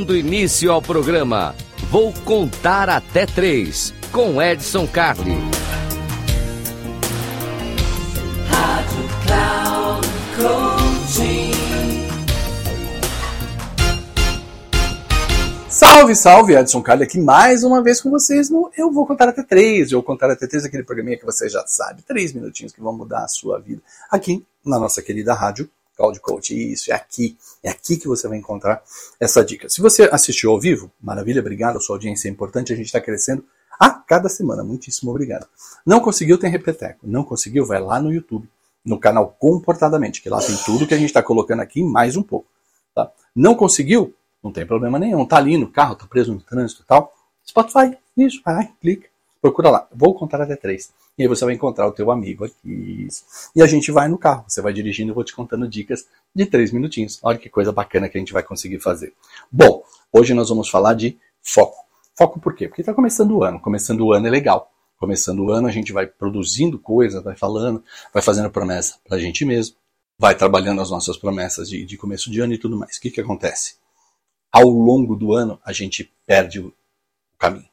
Dando início ao programa, vou contar até três com Edson Carli. Salve, salve, Edson Carli aqui mais uma vez com vocês no Eu Vou Contar Até Três. Eu Vou Contar Até Três, aquele programinha que você já sabe, três minutinhos que vão mudar a sua vida. Aqui na nossa querida rádio Cloud Coach. Isso, é aqui. É aqui que você vai encontrar essa dica. Se você assistiu ao vivo, maravilha, obrigado. A sua audiência é importante, a gente está crescendo a cada semana. Muitíssimo obrigado. Não conseguiu, tem repeteco. Não conseguiu, vai lá no YouTube, no canal Comportadamente, que lá tem tudo que a gente está colocando aqui, mais um pouco. Tá? Não conseguiu? Não tem problema nenhum. Tá ali no carro, tá preso no trânsito e tal. Spotify, isso, vai, clica. Procura lá. Vou contar até três. E aí você vai encontrar o teu amigo aqui. E a gente vai no carro. Você vai dirigindo, eu vou te contando dicas de três minutinhos. Olha que coisa bacana que a gente vai conseguir fazer. Bom, hoje nós vamos falar de foco. Foco por quê? Porque está começando o ano. Começando o ano é legal. Começando o ano a gente vai produzindo coisas, vai falando, vai fazendo promessa para a gente mesmo, vai trabalhando as nossas promessas de, de começo de ano e tudo mais. O que, que acontece? Ao longo do ano a gente perde o caminho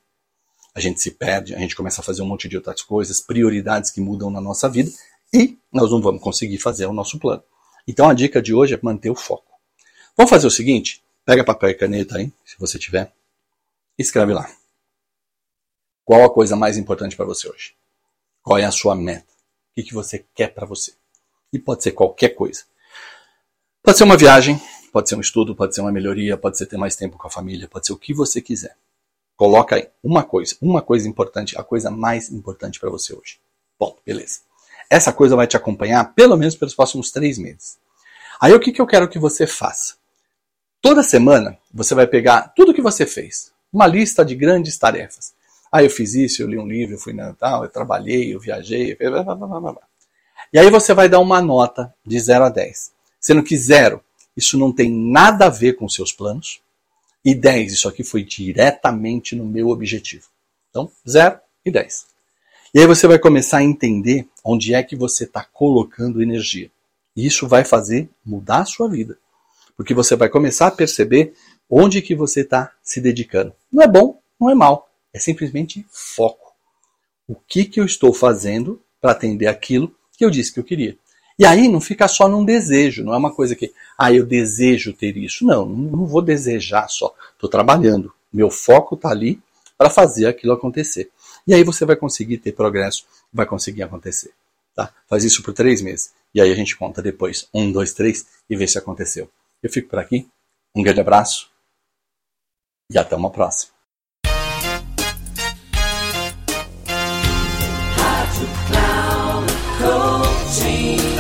a gente se perde, a gente começa a fazer um monte de outras coisas, prioridades que mudam na nossa vida e nós não vamos conseguir fazer o nosso plano. Então a dica de hoje é manter o foco. Vamos fazer o seguinte: pega papel e caneta aí, se você tiver, escreve lá. Qual a coisa mais importante para você hoje? Qual é a sua meta? O que, você quer para você? E pode ser qualquer coisa. Pode ser uma viagem, pode ser um estudo, pode ser uma melhoria, pode ser ter mais tempo com a família, pode ser o que você quiser. Coloca uma coisa, uma coisa importante, a coisa mais importante para você hoje. Bom, beleza. Essa coisa vai te acompanhar pelo menos pelos próximos três meses. Aí o que, que eu quero que você faça? Toda semana você vai pegar tudo que você fez, uma lista de grandes tarefas. Ah, eu fiz isso, eu li um livro, eu fui na tal, eu trabalhei, eu viajei, blá, blá, blá, blá. E aí você vai dar uma nota de 0 a 10. Sendo que 0, isso não tem nada a ver com seus planos. E 10, isso aqui foi diretamente no meu objetivo. Então, 0 e 10. E aí você vai começar a entender onde é que você está colocando energia. E isso vai fazer mudar a sua vida. Porque você vai começar a perceber onde que você está se dedicando. Não é bom, não é mal. É simplesmente foco. O que, que eu estou fazendo para atender aquilo que eu disse que eu queria. E aí não fica só num desejo, não é uma coisa que, ah, eu desejo ter isso. Não, não vou desejar só. Estou trabalhando. Meu foco está ali para fazer aquilo acontecer. E aí você vai conseguir ter progresso, vai conseguir acontecer. Tá? Faz isso por três meses. E aí a gente conta depois. Um, dois, três e vê se aconteceu. Eu fico por aqui. Um grande abraço e até uma próxima.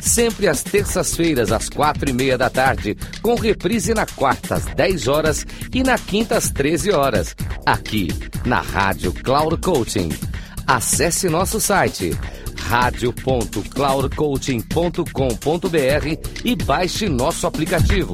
sempre às terças-feiras, às quatro e meia da tarde, com reprise na quarta, às 10 horas e na quinta, às 13 horas, aqui na Rádio Cloud Coaching. Acesse nosso site radio.cloudcoaching.com.br e baixe nosso aplicativo.